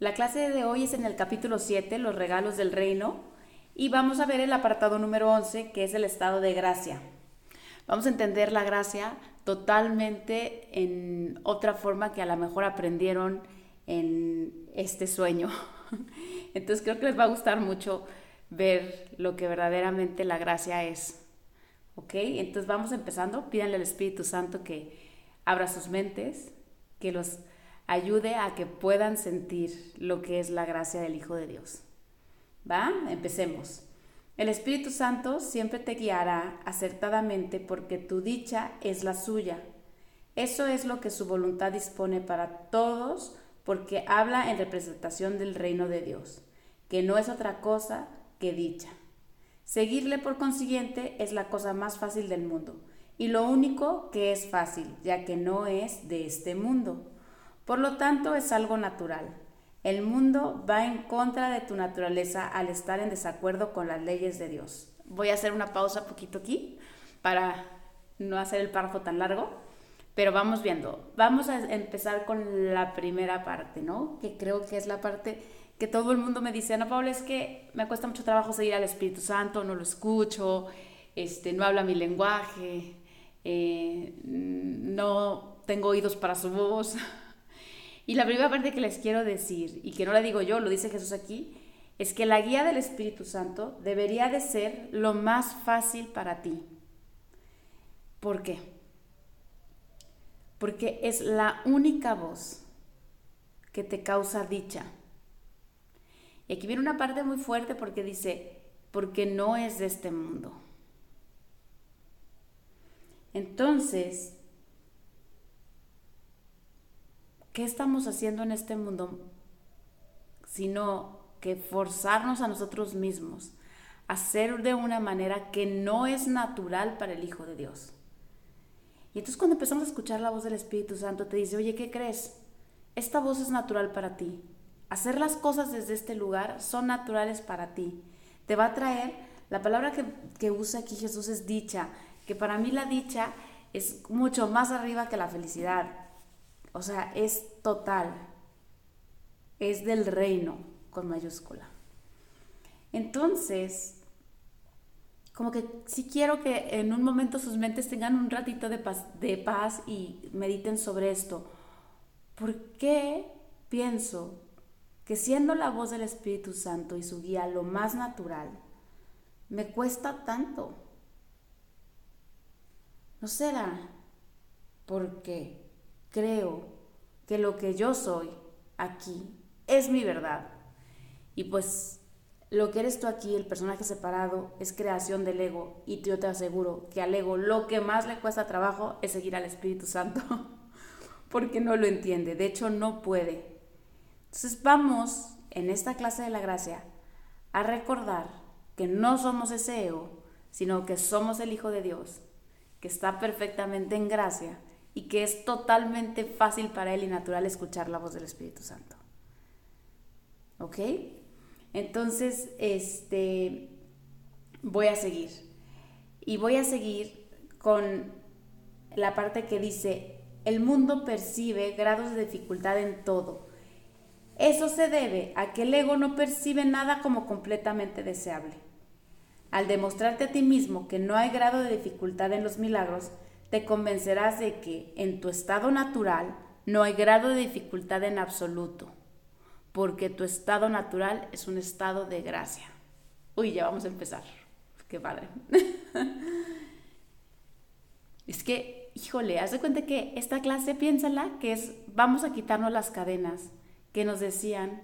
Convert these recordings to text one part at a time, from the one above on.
La clase de hoy es en el capítulo 7, los regalos del reino, y vamos a ver el apartado número 11, que es el estado de gracia. Vamos a entender la gracia totalmente en otra forma que a lo mejor aprendieron en este sueño. Entonces creo que les va a gustar mucho ver lo que verdaderamente la gracia es. ¿Ok? Entonces vamos empezando. Pídanle al Espíritu Santo que abra sus mentes, que los ayude a que puedan sentir lo que es la gracia del Hijo de Dios. ¿Va? Empecemos. El Espíritu Santo siempre te guiará acertadamente porque tu dicha es la suya. Eso es lo que su voluntad dispone para todos porque habla en representación del reino de Dios, que no es otra cosa que dicha. Seguirle por consiguiente es la cosa más fácil del mundo y lo único que es fácil, ya que no es de este mundo. Por lo tanto, es algo natural. El mundo va en contra de tu naturaleza al estar en desacuerdo con las leyes de Dios. Voy a hacer una pausa poquito aquí para no hacer el párrafo tan largo, pero vamos viendo. Vamos a empezar con la primera parte, ¿no? Que creo que es la parte que todo el mundo me dice, no, Pablo, es que me cuesta mucho trabajo seguir al Espíritu Santo, no lo escucho, este, no habla mi lenguaje, eh, no tengo oídos para su voz. Y la primera parte que les quiero decir, y que no la digo yo, lo dice Jesús aquí, es que la guía del Espíritu Santo debería de ser lo más fácil para ti. ¿Por qué? Porque es la única voz que te causa dicha. Y aquí viene una parte muy fuerte porque dice, porque no es de este mundo. Entonces, ¿qué estamos haciendo en este mundo? Sino que forzarnos a nosotros mismos a hacer de una manera que no es natural para el Hijo de Dios. Y entonces cuando empezamos a escuchar la voz del Espíritu Santo, te dice, oye, ¿qué crees? Esta voz es natural para ti. Hacer las cosas desde este lugar son naturales para ti. Te va a traer, la palabra que usa aquí Jesús es dicha, que para mí la dicha es mucho más arriba que la felicidad. O sea, es total. Es del reino con mayúscula. Entonces, como que si quiero que en un momento sus mentes tengan un ratito de paz, de paz y mediten sobre esto. ¿Por qué pienso que siendo la voz del Espíritu Santo y su guía lo más natural, me cuesta tanto? ¿No será porque creo que lo que yo soy aquí es mi verdad. Y pues lo que eres tú aquí, el personaje separado, es creación del ego. Y yo te aseguro que al ego lo que más le cuesta trabajo es seguir al Espíritu Santo. porque no lo entiende. De hecho, no puede. Entonces vamos en esta clase de la gracia a recordar que no somos ese ego, sino que somos el Hijo de Dios, que está perfectamente en gracia y que es totalmente fácil para él y natural escuchar la voz del Espíritu Santo. ¿Ok? Entonces, este, voy a seguir. Y voy a seguir con la parte que dice, el mundo percibe grados de dificultad en todo. Eso se debe a que el ego no percibe nada como completamente deseable. Al demostrarte a ti mismo que no hay grado de dificultad en los milagros, te convencerás de que en tu estado natural no hay grado de dificultad en absoluto, porque tu estado natural es un estado de gracia. Uy, ya vamos a empezar. Qué padre. es que, híjole, haz de cuenta que esta clase, piénsala, que es, vamos a quitarnos las cadenas que nos decían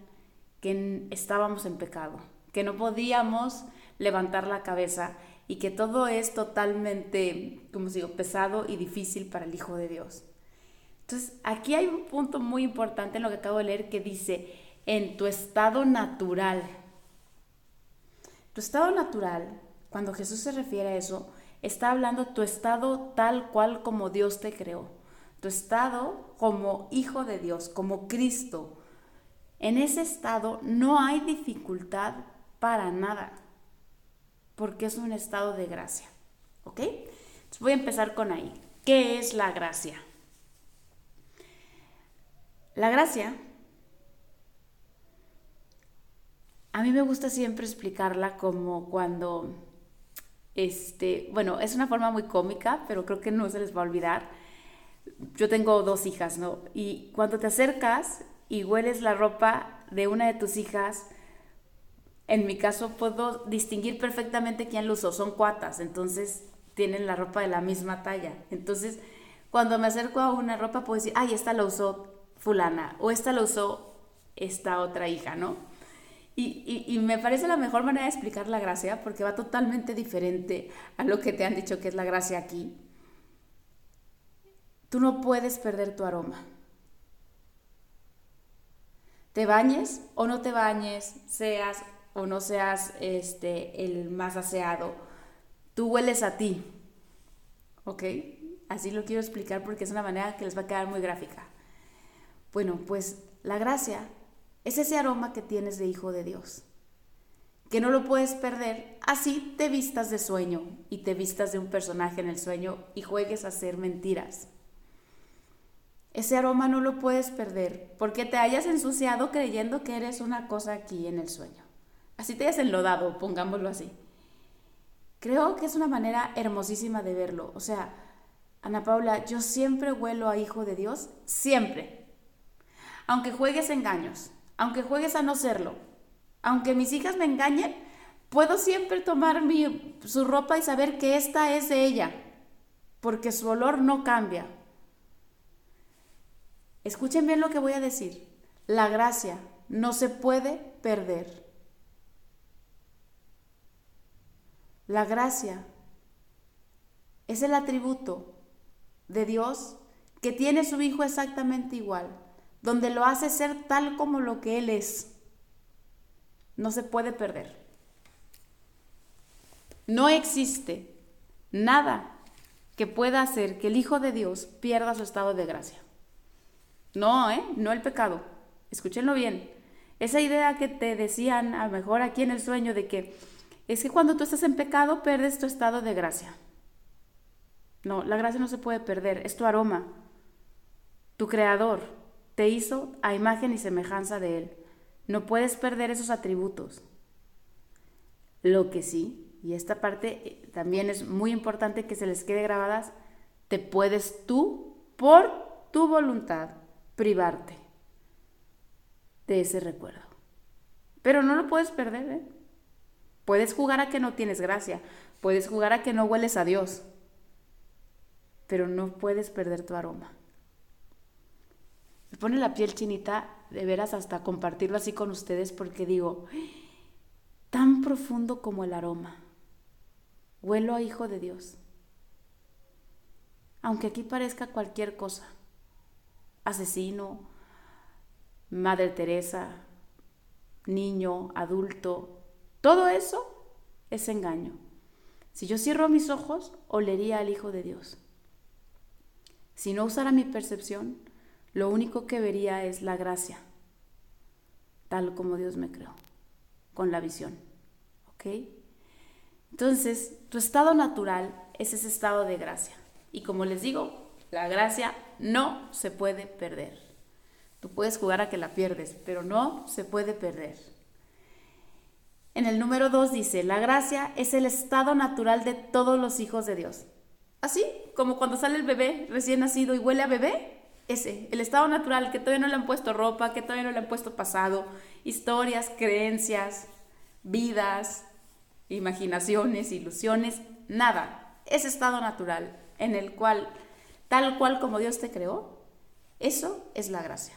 que estábamos en pecado, que no podíamos levantar la cabeza y que todo es totalmente, como digo, pesado y difícil para el Hijo de Dios. Entonces, aquí hay un punto muy importante en lo que acabo de leer que dice, en tu estado natural. Tu estado natural, cuando Jesús se refiere a eso, está hablando tu estado tal cual como Dios te creó. Tu estado como hijo de Dios, como Cristo. En ese estado no hay dificultad para nada porque es un estado de gracia. ¿Ok? Voy a empezar con ahí. ¿Qué es la gracia? La gracia a mí me gusta siempre explicarla como cuando, este, bueno, es una forma muy cómica, pero creo que no se les va a olvidar. Yo tengo dos hijas, ¿no? Y cuando te acercas y hueles la ropa de una de tus hijas, en mi caso puedo distinguir perfectamente quién lo usó, son cuatas, entonces tienen la ropa de la misma talla. Entonces, cuando me acerco a una ropa puedo decir, ay, esta la usó fulana o esta la usó esta otra hija, ¿no? Y, y, me parece la mejor manera de explicar la gracia porque va totalmente diferente a lo que te han dicho que es la gracia aquí. Tú no puedes perder tu aroma. Te bañes o no te bañes, seas o no seas este, el más aseado, tú hueles a ti. ¿Ok? Así lo quiero explicar porque es una manera que les va a quedar muy gráfica. Bueno, pues la gracia es ese aroma que tienes de hijo de Dios, que no lo puedes perder, así te vistas de sueño y te vistas de un personaje en el sueño y juegues a hacer mentiras. Ese aroma no lo puedes perder porque te hayas ensuciado creyendo que eres una cosa aquí en el sueño. Así te hayas enlodado, pongámoslo así. Creo que es una manera hermosísima de verlo. O sea, Ana Paula, yo siempre huelo a hijo de Dios, siempre. Aunque juegues engaños, aunque juegues a no serlo, aunque mis hijas me engañen, puedo siempre tomar mi, su ropa y saber que esta es de ella, porque su olor no cambia. Escuchen bien lo que voy a decir. La gracia no se puede perder. La gracia es el atributo de Dios que tiene su Hijo exactamente igual, donde lo hace ser tal como lo que Él es. No se puede perder. No existe nada que pueda hacer que el Hijo de Dios pierda su estado de gracia. No, ¿eh? No el pecado. Escúchenlo bien. Esa idea que te decían a lo mejor aquí en el sueño de que es que cuando tú estás en pecado perdes tu estado de gracia. No, la gracia no se puede perder, es tu aroma. Tu creador te hizo a imagen y semejanza de Él. No puedes perder esos atributos. Lo que sí, y esta parte eh, también es muy importante que se les quede grabadas, te puedes tú, por tu voluntad, privarte de ese recuerdo. Pero no lo puedes perder, ¿eh? Puedes jugar a que no tienes gracia, puedes jugar a que no hueles a Dios, pero no puedes perder tu aroma. Me pone la piel chinita de veras hasta compartirlo así con ustedes porque digo, tan profundo como el aroma. Huelo a hijo de Dios. Aunque aquí parezca cualquier cosa. Asesino, Madre Teresa, niño, adulto, todo eso es engaño. Si yo cierro mis ojos, olería al Hijo de Dios. Si no usara mi percepción, lo único que vería es la gracia, tal como Dios me creó, con la visión. ¿Ok? Entonces, tu estado natural es ese estado de gracia. Y como les digo, la gracia no se puede perder. Tú puedes jugar a que la pierdes, pero no se puede perder. En el número 2 dice, la gracia es el estado natural de todos los hijos de Dios. Así como cuando sale el bebé recién nacido y huele a bebé, ese, el estado natural, que todavía no le han puesto ropa, que todavía no le han puesto pasado, historias, creencias, vidas, imaginaciones, ilusiones, nada. Ese estado natural en el cual, tal cual como Dios te creó, eso es la gracia.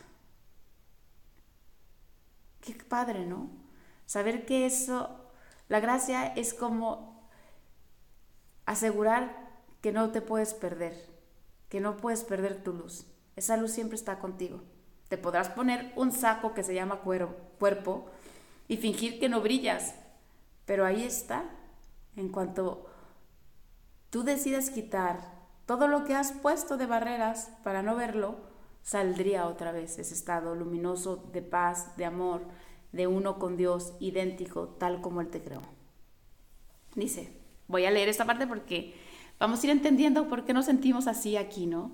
Qué padre, ¿no? Saber que eso, la gracia es como asegurar que no te puedes perder, que no puedes perder tu luz. Esa luz siempre está contigo. Te podrás poner un saco que se llama cuero, cuerpo y fingir que no brillas, pero ahí está. En cuanto tú decidas quitar todo lo que has puesto de barreras para no verlo, saldría otra vez ese estado luminoso de paz, de amor, de uno con Dios idéntico tal como Él te creó. Dice, voy a leer esta parte porque vamos a ir entendiendo por qué nos sentimos así aquí, ¿no?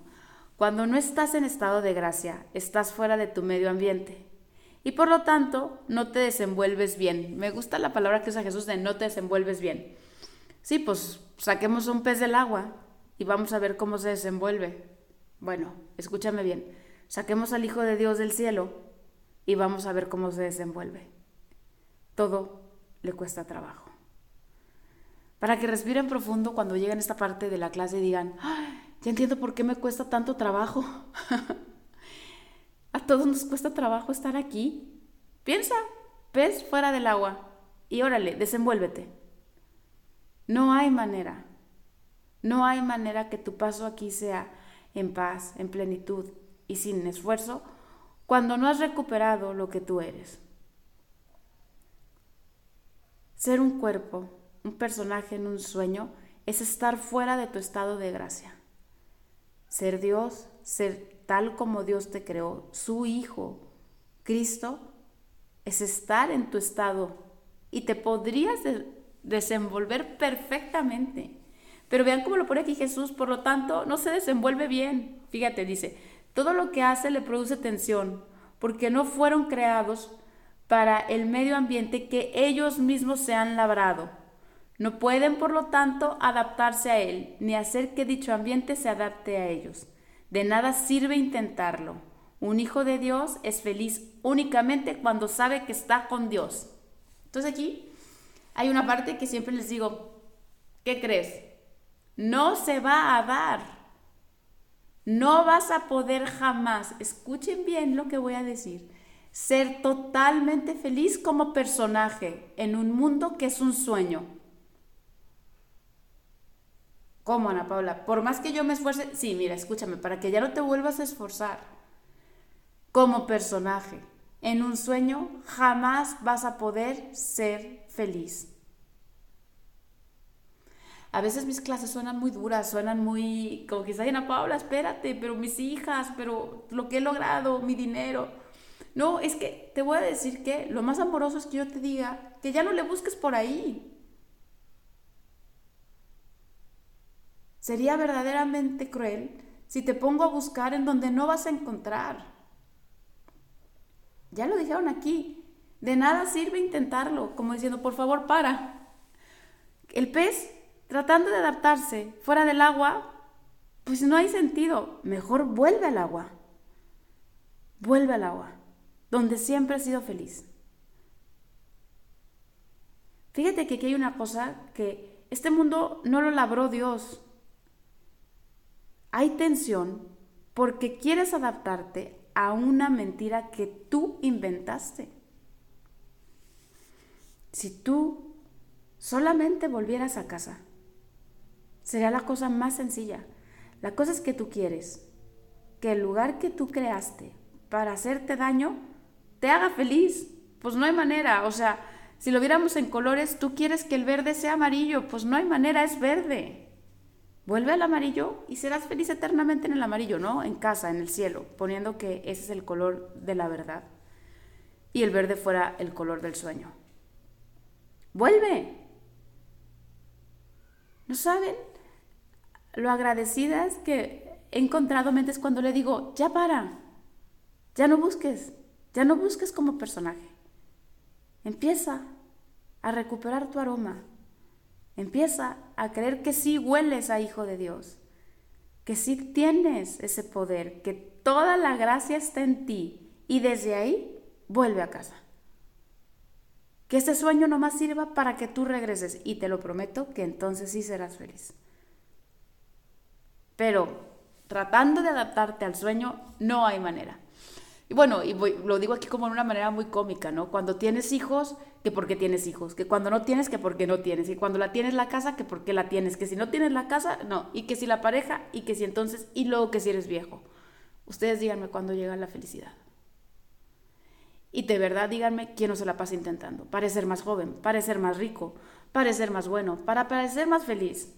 Cuando no estás en estado de gracia, estás fuera de tu medio ambiente y por lo tanto no te desenvuelves bien. Me gusta la palabra que usa Jesús de no te desenvuelves bien. Sí, pues saquemos un pez del agua y vamos a ver cómo se desenvuelve. Bueno, escúchame bien. Saquemos al Hijo de Dios del cielo y vamos a ver cómo se desenvuelve. Todo le cuesta trabajo. Para que respiren profundo cuando lleguen a esta parte de la clase y digan, ya entiendo por qué me cuesta tanto trabajo. A todos nos cuesta trabajo estar aquí. Piensa, pez fuera del agua y órale, desenvuélvete. No hay manera. No hay manera que tu paso aquí sea en paz, en plenitud y sin esfuerzo cuando no has recuperado lo que tú eres. Ser un cuerpo, un personaje en un sueño, es estar fuera de tu estado de gracia. Ser Dios, ser tal como Dios te creó, su Hijo, Cristo, es estar en tu estado y te podrías desenvolver perfectamente. Pero vean cómo lo pone aquí Jesús, por lo tanto, no se desenvuelve bien. Fíjate, dice, todo lo que hace le produce tensión, porque no fueron creados para el medio ambiente que ellos mismos se han labrado. No pueden, por lo tanto, adaptarse a él, ni hacer que dicho ambiente se adapte a ellos. De nada sirve intentarlo. Un hijo de Dios es feliz únicamente cuando sabe que está con Dios. Entonces aquí hay una parte que siempre les digo, ¿qué crees? No se va a dar. No vas a poder jamás, escuchen bien lo que voy a decir, ser totalmente feliz como personaje en un mundo que es un sueño. ¿Cómo, Ana Paula? Por más que yo me esfuerce, sí, mira, escúchame, para que ya no te vuelvas a esforzar como personaje en un sueño, jamás vas a poder ser feliz. A veces mis clases suenan muy duras, suenan muy, como que Ana Paula, espérate, pero mis hijas, pero lo que he logrado, mi dinero. No, es que te voy a decir que lo más amoroso es que yo te diga que ya no le busques por ahí, Sería verdaderamente cruel si te pongo a buscar en donde no vas a encontrar. Ya lo dijeron aquí. De nada sirve intentarlo, como diciendo, por favor, para. El pez, tratando de adaptarse fuera del agua, pues no hay sentido. Mejor vuelve al agua. Vuelve al agua, donde siempre has sido feliz. Fíjate que aquí hay una cosa que este mundo no lo labró Dios, hay tensión porque quieres adaptarte a una mentira que tú inventaste. Si tú solamente volvieras a casa, sería la cosa más sencilla. La cosa es que tú quieres que el lugar que tú creaste para hacerte daño te haga feliz. Pues no hay manera. O sea, si lo viéramos en colores, tú quieres que el verde sea amarillo. Pues no hay manera, es verde. Vuelve al amarillo y serás feliz eternamente en el amarillo, ¿no? En casa, en el cielo, poniendo que ese es el color de la verdad y el verde fuera el color del sueño. Vuelve. ¿No saben? Lo agradecidas que he encontrado mentes cuando le digo, ya para, ya no busques, ya no busques como personaje. Empieza a recuperar tu aroma, Empieza a creer que sí hueles a hijo de Dios, que sí tienes ese poder, que toda la gracia está en ti y desde ahí vuelve a casa. Que este sueño no más sirva para que tú regreses y te lo prometo que entonces sí serás feliz. Pero tratando de adaptarte al sueño no hay manera. Y bueno, y lo digo aquí como de una manera muy cómica, ¿no? Cuando tienes hijos, que porque tienes hijos, que cuando no tienes, que porque no tienes, y cuando la tienes la casa, que porque la tienes, que si no tienes la casa, no, y que si la pareja, y que si entonces, y luego que si eres viejo. Ustedes díganme cuándo llega la felicidad. Y de verdad díganme quién no se la pasa intentando. Parecer más joven, parecer más rico, parecer más bueno, para parecer más feliz.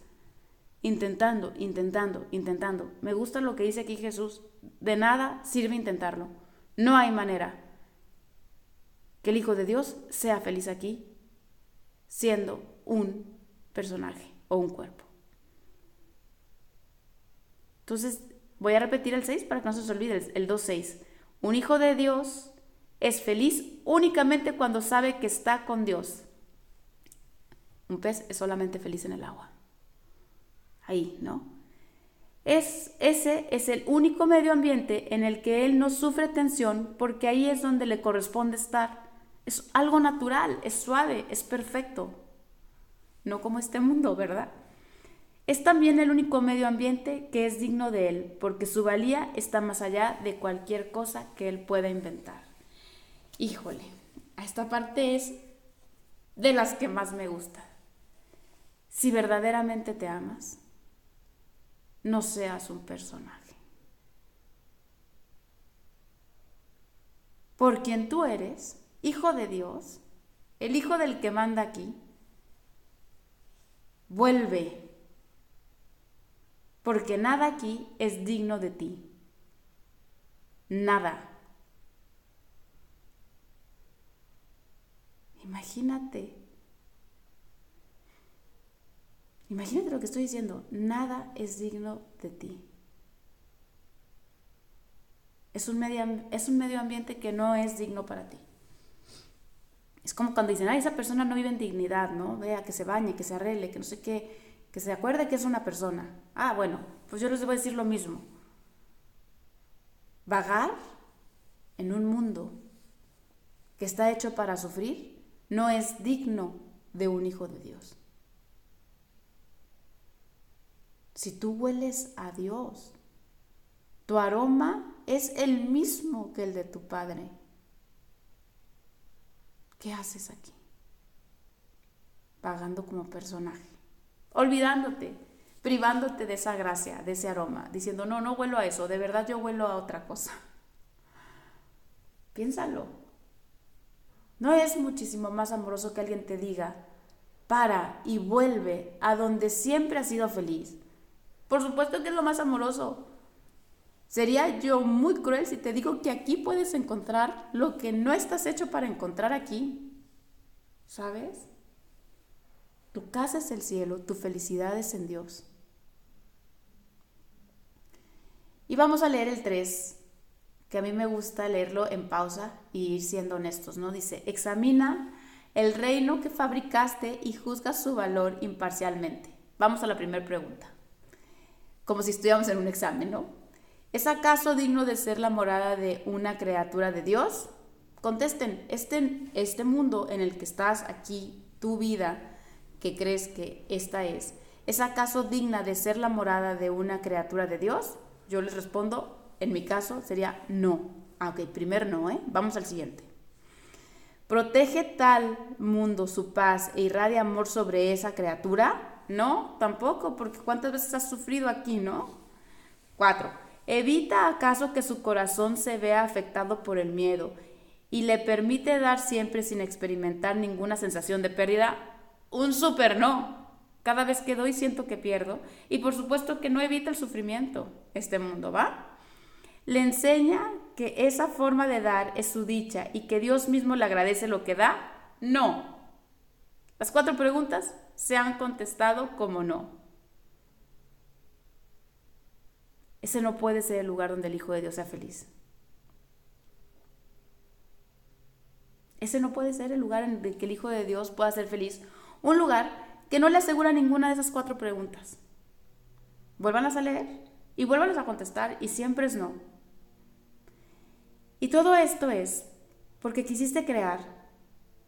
Intentando, intentando, intentando. Me gusta lo que dice aquí Jesús. De nada sirve intentarlo. No hay manera que el Hijo de Dios sea feliz aquí siendo un personaje o un cuerpo. Entonces, voy a repetir el 6 para que no se os olvide, el 2.6. Un hijo de Dios es feliz únicamente cuando sabe que está con Dios. Un pez es solamente feliz en el agua. Ahí, ¿no? Es, ese es el único medio ambiente en el que él no sufre tensión porque ahí es donde le corresponde estar. Es algo natural, es suave, es perfecto. No como este mundo, ¿verdad? Es también el único medio ambiente que es digno de él, porque su valía está más allá de cualquier cosa que él pueda inventar. Híjole, esta parte es de las que más me gusta. Si verdaderamente te amas, no seas un personaje. Por quien tú eres, hijo de Dios, el hijo del que manda aquí, vuelve, porque nada aquí es digno de ti. Nada. Imagínate Imagínate lo que estoy diciendo, nada es digno de ti. Es un, medio, es un medio ambiente que no es digno para ti. Es como cuando dicen, ay, esa persona no vive en dignidad, ¿no? Vea, que se bañe, que se arregle, que no sé qué, que se acuerde que es una persona. Ah, bueno, pues yo les debo decir lo mismo. Vagar en un mundo que está hecho para sufrir no es digno de un hijo de Dios. Si tú hueles a Dios, tu aroma es el mismo que el de tu Padre. ¿Qué haces aquí? Pagando como personaje, olvidándote, privándote de esa gracia, de ese aroma, diciendo, no, no huelo a eso, de verdad yo huelo a otra cosa. Piénsalo. ¿No es muchísimo más amoroso que alguien te diga, para y vuelve a donde siempre has sido feliz? Por supuesto que es lo más amoroso. Sería yo muy cruel si te digo que aquí puedes encontrar lo que no estás hecho para encontrar aquí. ¿Sabes? Tu casa es el cielo, tu felicidad es en Dios. Y vamos a leer el 3, que a mí me gusta leerlo en pausa y ir siendo honestos, ¿no? Dice, examina el reino que fabricaste y juzga su valor imparcialmente. Vamos a la primera pregunta como si estuviéramos en un examen, ¿no? ¿Es acaso digno de ser la morada de una criatura de Dios? Contesten, este, este mundo en el que estás aquí, tu vida, que crees que esta es, ¿es acaso digna de ser la morada de una criatura de Dios? Yo les respondo, en mi caso sería no. Ah, ok, primer no, ¿eh? Vamos al siguiente. ¿Protege tal mundo su paz e irradia amor sobre esa criatura? No, tampoco, porque ¿cuántas veces has sufrido aquí, no? Cuatro, evita acaso que su corazón se vea afectado por el miedo y le permite dar siempre sin experimentar ninguna sensación de pérdida. Un super no. Cada vez que doy siento que pierdo y por supuesto que no evita el sufrimiento. Este mundo, ¿va? Le enseña que esa forma de dar es su dicha y que Dios mismo le agradece lo que da. No. Las cuatro preguntas se han contestado como no. Ese no puede ser el lugar donde el Hijo de Dios sea feliz. Ese no puede ser el lugar en el que el Hijo de Dios pueda ser feliz. Un lugar que no le asegura ninguna de esas cuatro preguntas. Vuélvanlas a leer y vuélvanlas a contestar y siempre es no. Y todo esto es porque quisiste crear,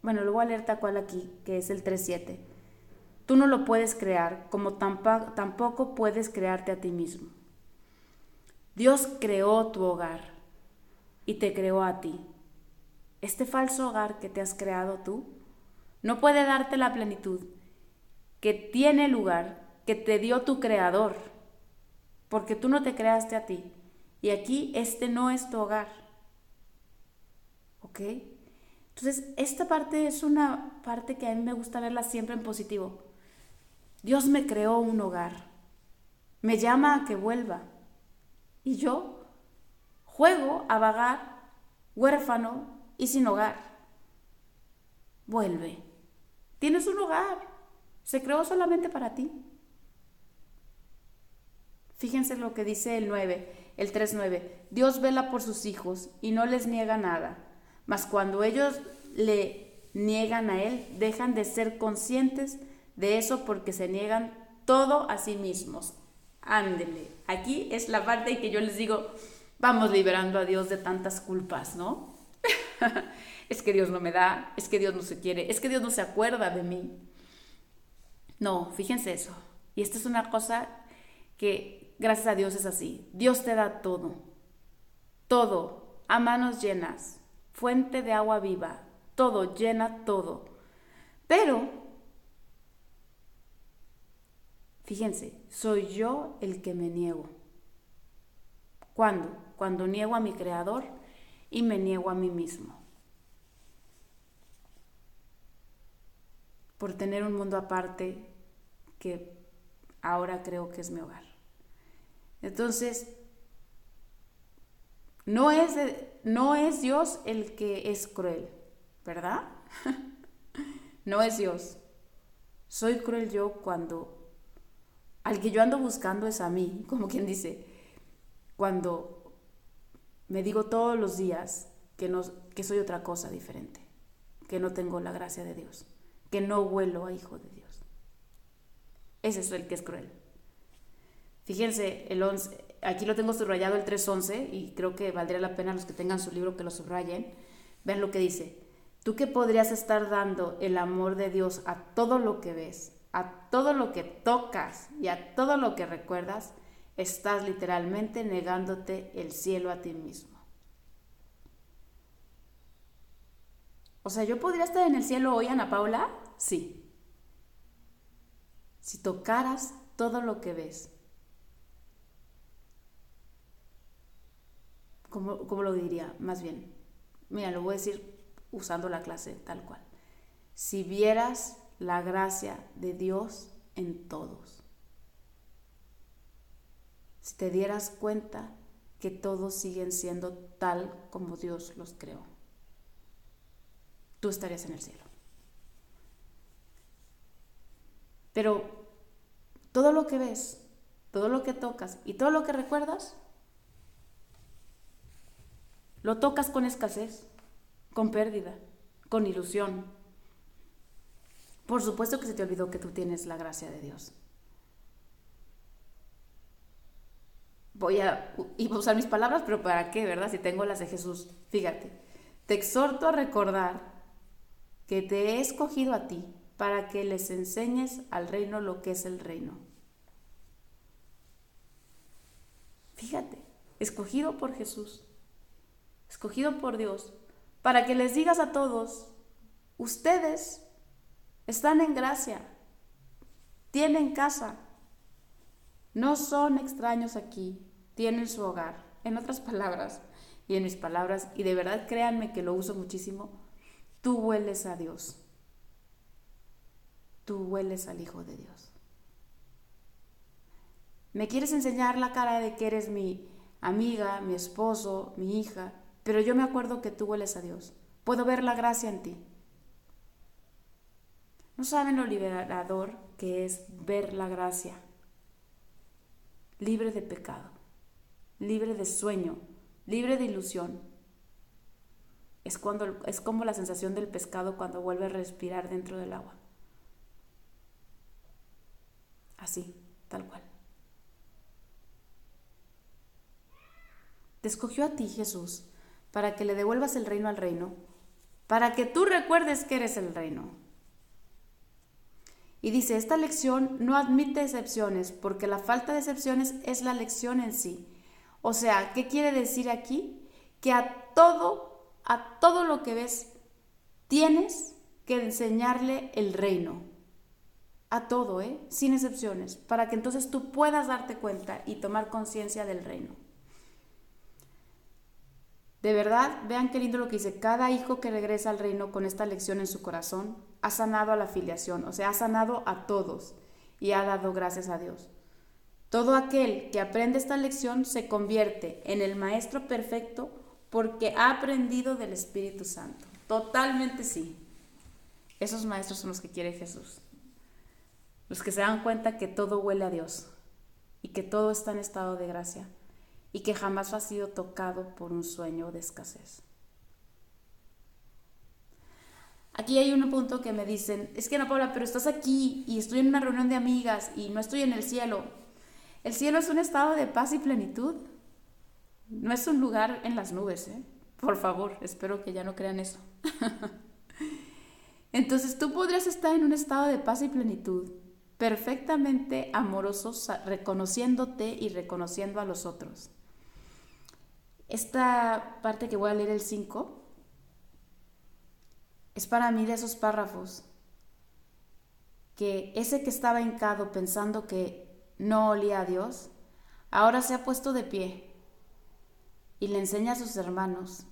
bueno, luego alerta cual aquí, que es el 3.7 Tú no lo puedes crear, como tampoco puedes crearte a ti mismo. Dios creó tu hogar y te creó a ti. Este falso hogar que te has creado tú no puede darte la plenitud que tiene lugar, que te dio tu creador, porque tú no te creaste a ti. Y aquí este no es tu hogar. ¿Ok? Entonces, esta parte es una parte que a mí me gusta verla siempre en positivo. Dios me creó un hogar, me llama a que vuelva y yo juego a vagar huérfano y sin hogar. Vuelve. Tienes un hogar. Se creó solamente para ti. Fíjense lo que dice el 9, el 3.9. Dios vela por sus hijos y no les niega nada. mas cuando ellos le niegan a Él, dejan de ser conscientes de eso porque se niegan todo a sí mismos. Ándele, aquí es la parte que yo les digo, vamos liberando a Dios de tantas culpas, ¿no? es que Dios no me da, es que Dios no se quiere, es que Dios no se acuerda de mí. No, fíjense eso. Y esta es una cosa que gracias a Dios es así. Dios te da todo, todo, a manos llenas, fuente de agua viva, todo, llena todo. Pero, fíjense, soy yo el que me niego. ¿Cuándo? Cuando niego a mi creador y me niego a mí mismo. Por tener un mundo aparte que ahora creo que es mi hogar. Entonces, no es, no es Dios el que es cruel, ¿verdad? no es Dios. Soy cruel yo cuando al que yo ando buscando es a mí, como quien dice, cuando me digo todos los días que, no, que soy otra cosa diferente, que no tengo la gracia de Dios, que no huelo a hijo de Dios. Ese es el que es cruel. Fíjense, el 11, aquí lo tengo subrayado el 3.11 y creo que valdría la pena los que tengan su libro que lo subrayen. Vean lo que dice. Tú que podrías estar dando el amor de Dios a todo lo que ves, a todo lo que tocas y a todo lo que recuerdas, estás literalmente negándote el cielo a ti mismo. O sea, ¿yo podría estar en el cielo hoy, Ana Paula? Sí si tocaras todo lo que ves. ¿Cómo, ¿Cómo, lo diría? Más bien, mira, lo voy a decir usando la clase tal cual. Si vieras la gracia de Dios en todos. Si te dieras cuenta que todos siguen siendo tal como Dios los creó. Tú estarías en el cielo. Pero todo lo que ves, todo lo que tocas y todo lo que recuerdas, lo tocas con escasez, con pérdida, con ilusión. Por supuesto que se te olvidó que tú tienes la gracia de Dios. Voy a, a usar mis palabras, pero ¿para qué, verdad? Si tengo las de Jesús. Fíjate, te exhorto a recordar que te he escogido a ti para que les enseñes al reino lo que es el reino. Fíjate, escogido por Jesús, escogido por Dios, para que les digas a todos, ustedes están en gracia, tienen casa, no son extraños aquí, tienen su hogar. En otras palabras, y en mis palabras, y de verdad créanme que lo uso muchísimo, tú hueles a Dios tú hueles al Hijo de Dios. Me quieres enseñar la cara de que eres mi amiga, mi esposo, mi hija, pero yo me acuerdo que tú hueles a Dios. Puedo ver la gracia en ti. No saben lo liberador que es ver la gracia, libre de pecado, libre de sueño, libre de ilusión. Es, cuando, es como la sensación del pescado cuando vuelve a respirar dentro del agua. Así, tal cual. Te escogió a ti, Jesús, para que le devuelvas el reino al reino, para que tú recuerdes que eres el reino. Y dice, esta lección no admite excepciones, porque la falta de excepciones es la lección en sí. O sea, ¿qué quiere decir aquí? Que a todo, a todo lo que ves, tienes que enseñarle el reino a todo, ¿eh? sin excepciones, para que entonces tú puedas darte cuenta y tomar conciencia del reino. De verdad, vean qué lindo lo que dice, cada hijo que regresa al reino con esta lección en su corazón ha sanado a la filiación, o sea, ha sanado a todos y ha dado gracias a Dios. Todo aquel que aprende esta lección se convierte en el maestro perfecto porque ha aprendido del Espíritu Santo. Totalmente sí. Esos maestros son los que quiere Jesús los que se dan cuenta que todo huele a Dios y que todo está en estado de gracia y que jamás ha sido tocado por un sueño de escasez. Aquí hay un punto que me dicen, es que no, Paula, pero estás aquí y estoy en una reunión de amigas y no estoy en el cielo. El cielo es un estado de paz y plenitud. No es un lugar en las nubes, ¿eh? Por favor, espero que ya no crean eso. Entonces tú podrías estar en un estado de paz y plenitud, perfectamente amoroso, reconociéndote y reconociendo a los otros. Esta parte que voy a leer el 5 es para mí de esos párrafos que ese que estaba hincado pensando que no olía a Dios, ahora se ha puesto de pie y le enseña a sus hermanos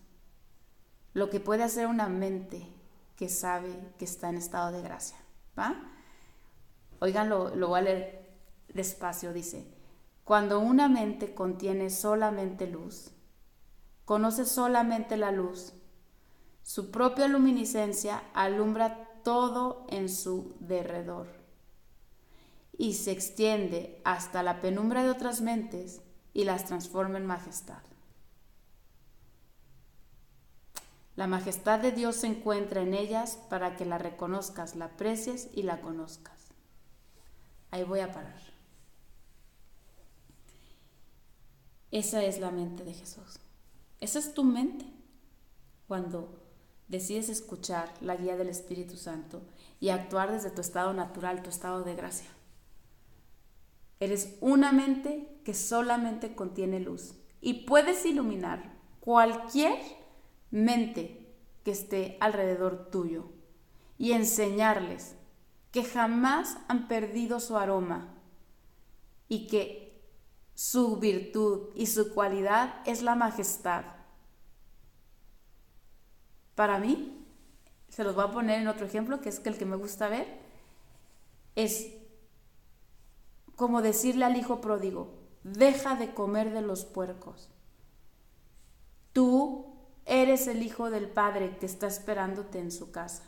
lo que puede hacer una mente que sabe que está en estado de gracia. ¿Va? Oigan, lo, lo voy a leer despacio, dice, cuando una mente contiene solamente luz, conoce solamente la luz, su propia luminiscencia alumbra todo en su derredor y se extiende hasta la penumbra de otras mentes y las transforma en majestad. La majestad de Dios se encuentra en ellas para que la reconozcas, la aprecies y la conozcas. Ahí voy a parar. Esa es la mente de Jesús. Esa es tu mente cuando decides escuchar la guía del Espíritu Santo y actuar desde tu estado natural, tu estado de gracia. Eres una mente que solamente contiene luz y puedes iluminar cualquier mente que esté alrededor tuyo y enseñarles que jamás han perdido su aroma y que su virtud y su cualidad es la majestad. Para mí, se los voy a poner en otro ejemplo, que es el que me gusta ver, es como decirle al hijo pródigo, deja de comer de los puercos. Tú Eres el hijo del Padre que está esperándote en su casa.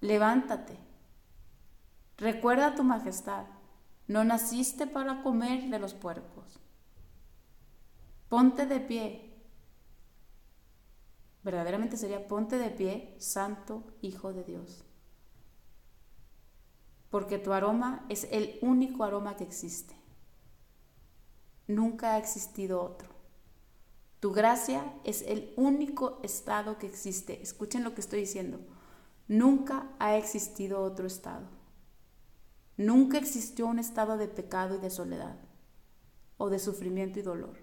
Levántate. Recuerda tu majestad. No naciste para comer de los puercos. Ponte de pie. Verdaderamente sería ponte de pie, santo Hijo de Dios. Porque tu aroma es el único aroma que existe. Nunca ha existido otro. Tu gracia es el único estado que existe. Escuchen lo que estoy diciendo. Nunca ha existido otro estado. Nunca existió un estado de pecado y de soledad, o de sufrimiento y dolor.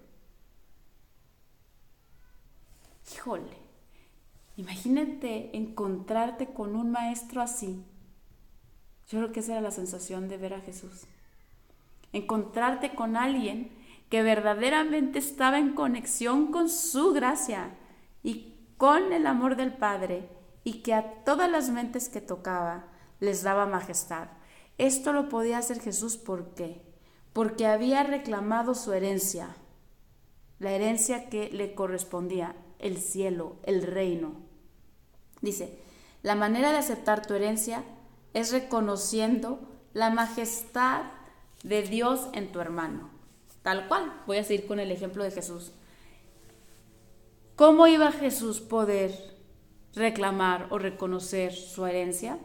Híjole, imagínate encontrarte con un maestro así. Yo creo que esa era la sensación de ver a Jesús. Encontrarte con alguien que verdaderamente estaba en conexión con su gracia y con el amor del Padre y que a todas las mentes que tocaba les daba majestad. Esto lo podía hacer Jesús ¿por qué? Porque había reclamado su herencia, la herencia que le correspondía, el cielo, el reino. Dice, la manera de aceptar tu herencia es reconociendo la majestad de Dios en tu hermano. Tal cual. Voy a seguir con el ejemplo de Jesús. ¿Cómo iba Jesús poder reclamar o reconocer su herencia?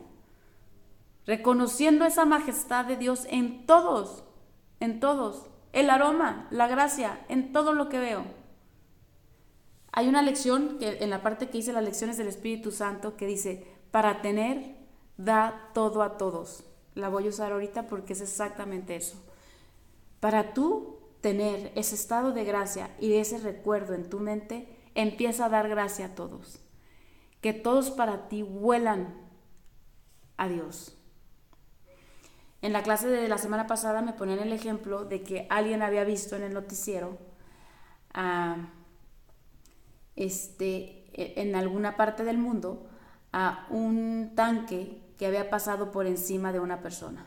Reconociendo esa majestad de Dios en todos, en todos. El aroma, la gracia, en todo lo que veo. Hay una lección que en la parte que hice las lecciones del Espíritu Santo que dice, para tener, da todo a todos. La voy a usar ahorita porque es exactamente eso. Para tú tener ese estado de gracia y ese recuerdo en tu mente, empieza a dar gracia a todos. Que todos para ti huelan a Dios. En la clase de la semana pasada me ponían el ejemplo de que alguien había visto en el noticiero este, e, en alguna parte del mundo a un tanque que había pasado por encima de una persona.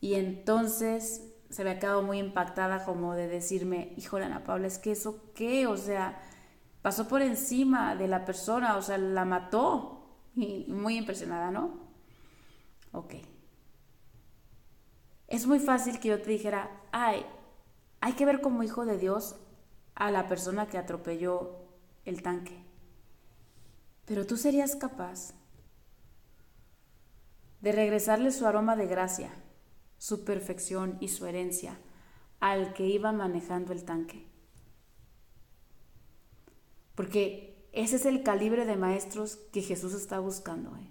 Y entonces se me quedado muy impactada como de decirme, híjole Ana Paula, es que eso qué, o sea, pasó por encima de la persona, o sea, la mató. Y muy impresionada, ¿no? Ok. Es muy fácil que yo te dijera, ay, hay que ver como hijo de Dios a la persona que atropelló el tanque. Pero tú serías capaz de regresarle su aroma de gracia, su perfección y su herencia al que iba manejando el tanque. Porque ese es el calibre de maestros que Jesús está buscando. ¿eh?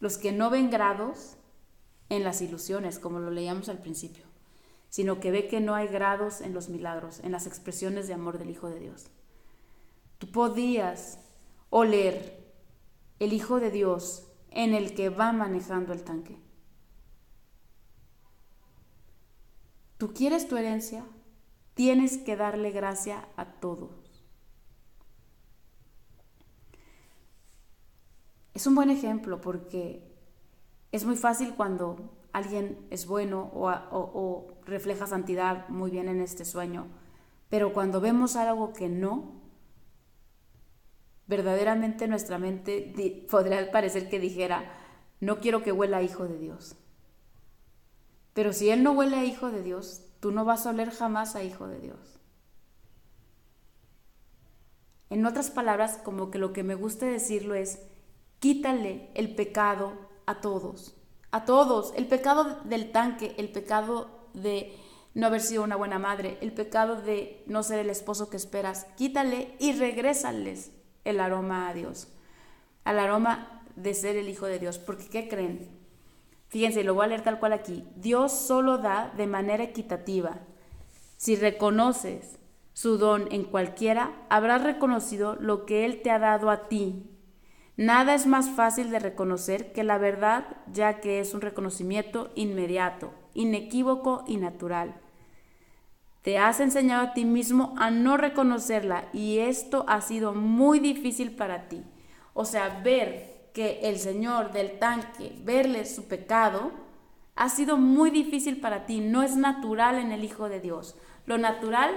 Los que no ven grados en las ilusiones, como lo leíamos al principio, sino que ve que no hay grados en los milagros, en las expresiones de amor del Hijo de Dios. Tú podías oler el Hijo de Dios en el que va manejando el tanque. Tú quieres tu herencia, tienes que darle gracia a todos. Es un buen ejemplo porque es muy fácil cuando alguien es bueno o, refleja santidad muy bien en este sueño, pero cuando vemos algo que no, verdaderamente nuestra mente podría parecer que dijera, no quiero que huela a hijo de Dios. Pero si Él no huele a hijo de Dios, tú no vas a oler jamás a hijo de Dios. En otras palabras, como que lo que me gusta decirlo es, quítale el pecado a todos, a todos, el pecado del tanque, el pecado de no haber sido una buena madre, el pecado de no ser el esposo que esperas, quítale y regrésales el aroma a Dios, al aroma de ser el hijo de Dios, porque ¿qué creen? Fíjense, lo voy a leer tal cual aquí. Dios solo da de manera equitativa. Si reconoces su don en cualquiera, habrás reconocido lo que Él te ha dado a ti. Nada es más fácil de reconocer que la verdad, ya que es un reconocimiento inmediato, inequívoco y natural. Te has enseñado a ti mismo a no reconocerla y esto ha sido muy difícil para ti. O sea, ver que el Señor del tanque, verle su pecado, ha sido muy difícil para ti, no es natural en el Hijo de Dios. Lo natural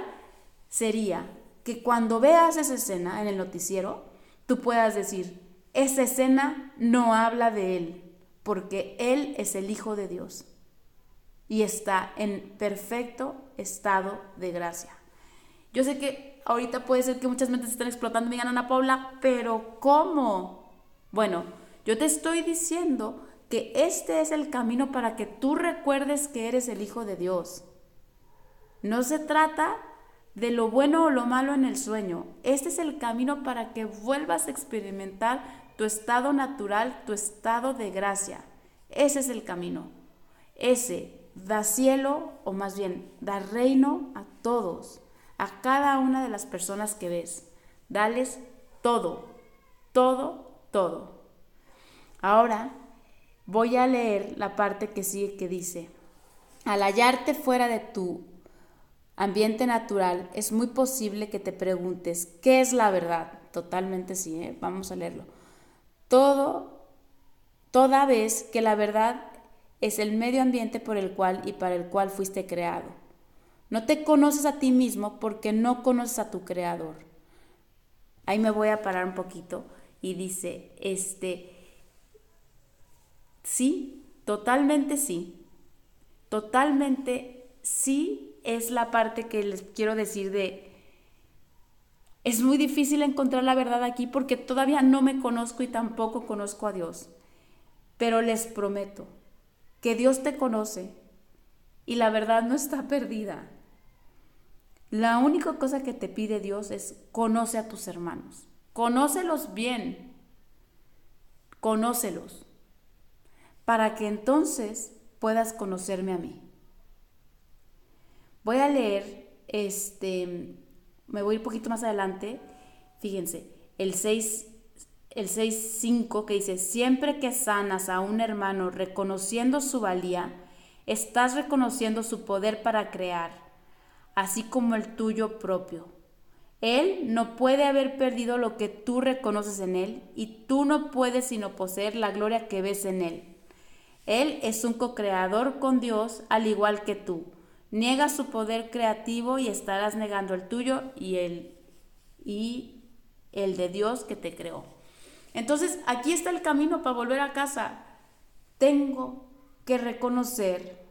sería que cuando veas esa escena en el noticiero, tú puedas decir, esa escena no habla de Él, porque Él es el Hijo de Dios y está en perfecto estado de gracia. Yo sé que ahorita puede ser que muchas mentes estén explotando y me digan, Ana Paula, pero ¿cómo? Bueno, yo te estoy diciendo que este es el camino para que tú recuerdes que eres el Hijo de Dios. No se trata de lo bueno o lo malo en el sueño. Este es el camino para que vuelvas a experimentar tu estado natural, tu estado de gracia. Ese es el camino. Ese da cielo, o más bien, da reino a todos, a cada una de las personas que ves. Dales todo, todo todo. Ahora voy a leer la parte que sigue que dice, al hallarte fuera de tu ambiente natural, es muy posible que te preguntes, ¿qué es la verdad? Totalmente sí, ¿eh? vamos a leerlo. Todo, toda vez que la verdad es el medio ambiente por el cual y para el cual fuiste creado. No te conoces a ti mismo porque no conoces a tu creador. Ahí me voy a parar un poquito y dice, este, sí, totalmente sí, totalmente sí es la parte que les quiero decir de, es muy difícil encontrar la verdad aquí porque todavía no me conozco y tampoco conozco a Dios, pero les prometo que Dios te conoce y la verdad no está perdida. La única cosa que te pide Dios es conoce a tus hermanos. Conócelos bien, conócelos, para que entonces puedas conocerme a mí. Voy a leer, este, me voy un poquito más adelante, fíjense, el 6, el 6.5 que dice, siempre que sanas a un hermano reconociendo su valía, estás reconociendo su poder para crear, así como el tuyo propio. Él no puede haber perdido lo que tú reconoces en Él y tú no puedes sino poseer la gloria que ves en Él. Él es un co-creador con Dios al igual que tú. Niega su poder creativo y estarás negando el tuyo y el, y el de Dios que te creó. Entonces aquí está el camino para volver a casa. Tengo que reconocer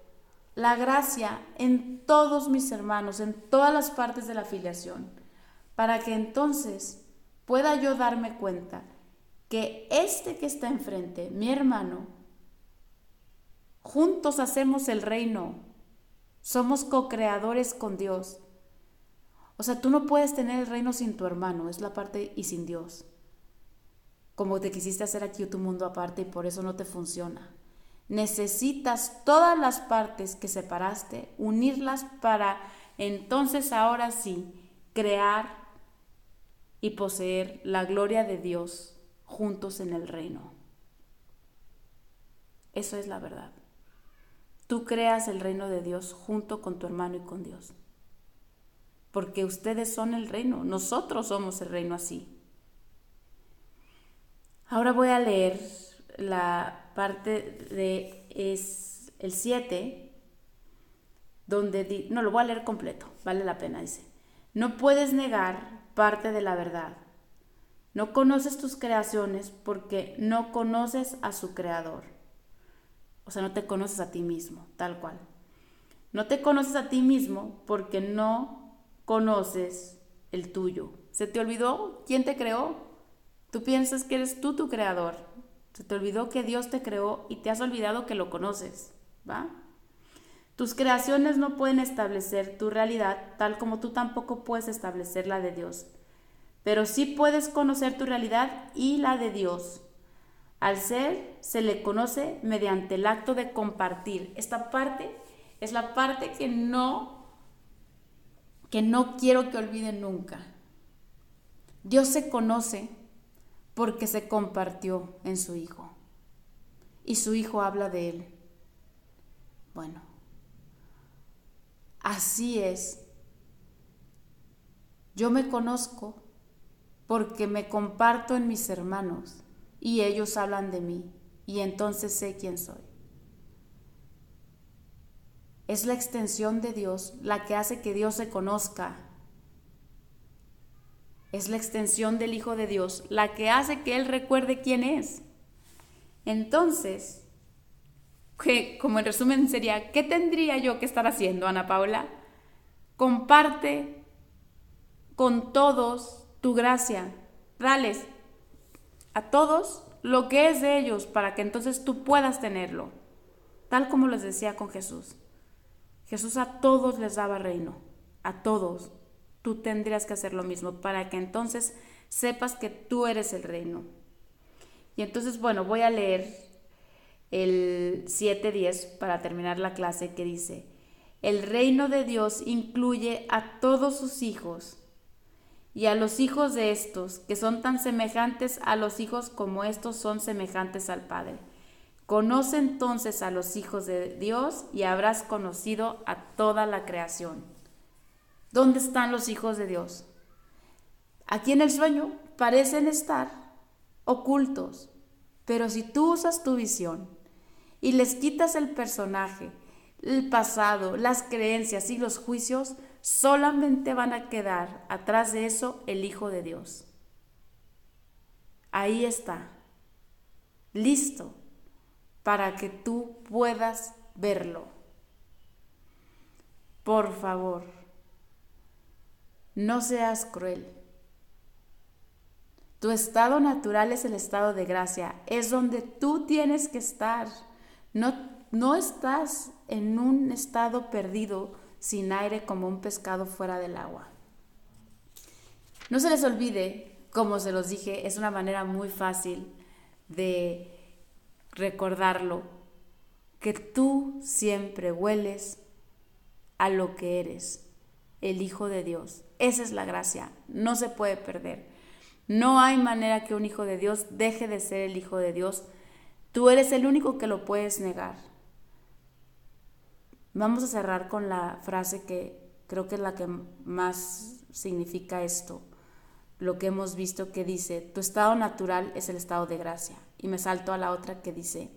la gracia en todos mis hermanos, en todas las partes de la afiliación para que entonces pueda yo darme cuenta que este que está enfrente, mi hermano, juntos hacemos el reino, somos co-creadores con Dios. O sea, tú no puedes tener el reino sin tu hermano, es la parte y sin Dios. Como te quisiste hacer aquí tu mundo aparte y por eso no te funciona. Necesitas todas las partes que separaste, unirlas para entonces ahora sí crear y poseer la gloria de Dios juntos en el reino. Eso es la verdad. Tú creas el reino de Dios junto con tu hermano y con Dios. Porque ustedes son el reino, nosotros somos el reino así. Ahora voy a leer la parte de es el 7, donde no lo voy a leer completo, vale la pena, dice. No puedes negar parte de la verdad. No conoces tus creaciones porque no conoces a su creador. O sea, no te conoces a ti mismo, tal cual. No te conoces a ti mismo porque no conoces el tuyo. ¿Se te olvidó quién te creó? Tú piensas que eres tú tu creador. Se te olvidó que Dios te creó y te has olvidado que lo conoces, ¿va? Tus creaciones no pueden establecer tu realidad tal como tú tampoco puedes establecer la de Dios. Pero sí puedes conocer tu realidad y la de Dios. Al ser se le conoce mediante el acto de compartir. Esta parte es la parte que no que no quiero que olviden nunca. Dios se conoce porque se compartió en su hijo. Y su hijo habla de él. Bueno, así es. Yo me conozco porque me comparto en mis hermanos y ellos hablan de mí y entonces sé quién soy. Es la extensión de Dios la que hace que Dios se conozca. Es la extensión del Hijo de Dios la que hace que Él recuerde quién es. Entonces, que, como en resumen sería, ¿qué tendría yo que estar haciendo, Ana Paula? Comparte con todos tu gracia. Dales a todos lo que es de ellos para que entonces tú puedas tenerlo, tal como les decía con Jesús. Jesús a todos les daba reino, a todos. Tú tendrías que hacer lo mismo para que entonces sepas que tú eres el reino. Y entonces, bueno, voy a leer el 7.10 para terminar la clase que dice, el reino de Dios incluye a todos sus hijos y a los hijos de estos, que son tan semejantes a los hijos como estos son semejantes al Padre. Conoce entonces a los hijos de Dios y habrás conocido a toda la creación. ¿Dónde están los hijos de Dios? Aquí en el sueño parecen estar ocultos, pero si tú usas tu visión y les quitas el personaje, el pasado, las creencias y los juicios, solamente van a quedar atrás de eso el Hijo de Dios. Ahí está, listo para que tú puedas verlo. Por favor, no seas cruel. Tu estado natural es el estado de gracia, es donde tú tienes que estar. No, no estás en un estado perdido sin aire como un pescado fuera del agua. No se les olvide, como se los dije, es una manera muy fácil de recordarlo, que tú siempre hueles a lo que eres, el Hijo de Dios. Esa es la gracia, no se puede perder. No hay manera que un hijo de Dios deje de ser el Hijo de Dios. Tú eres el único que lo puedes negar. Vamos a cerrar con la frase que creo que es la que más significa esto, lo que hemos visto que dice, tu estado natural es el estado de gracia. Y me salto a la otra que dice,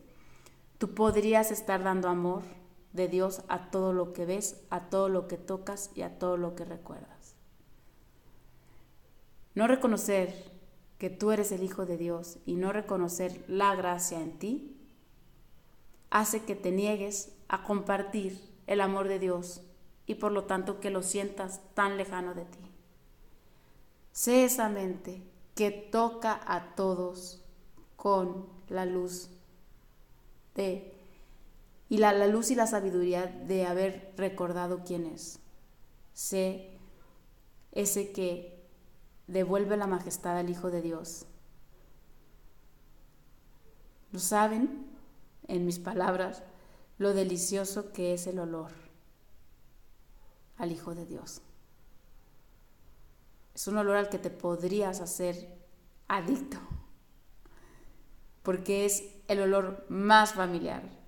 tú podrías estar dando amor de Dios a todo lo que ves, a todo lo que tocas y a todo lo que recuerdas. No reconocer que tú eres el Hijo de Dios y no reconocer la gracia en ti hace que te niegues a compartir el amor de Dios y por lo tanto que lo sientas tan lejano de ti. Sé esa mente que toca a todos con la luz de y la, luz y la sabiduría de haber recordado quién es. Sé ese que devuelve la majestad al Hijo de Dios. ¿Lo saben? En mis palabras, lo delicioso que es el olor al Hijo de Dios. Es un olor al que te podrías hacer adicto, porque es el olor más familiar.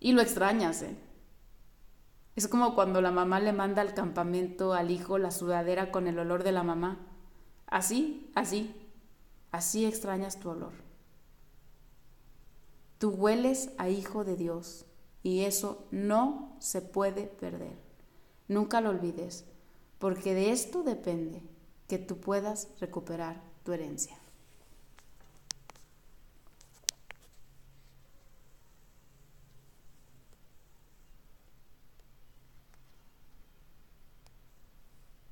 Y lo extrañas, ¿eh? Es como cuando la mamá le manda al campamento al hijo la sudadera con el olor de la mamá. Así, así, así extrañas tu olor. Tú hueles a hijo de Dios y eso no se puede perder. Nunca lo olvides, porque de esto depende que tú puedas recuperar tu herencia.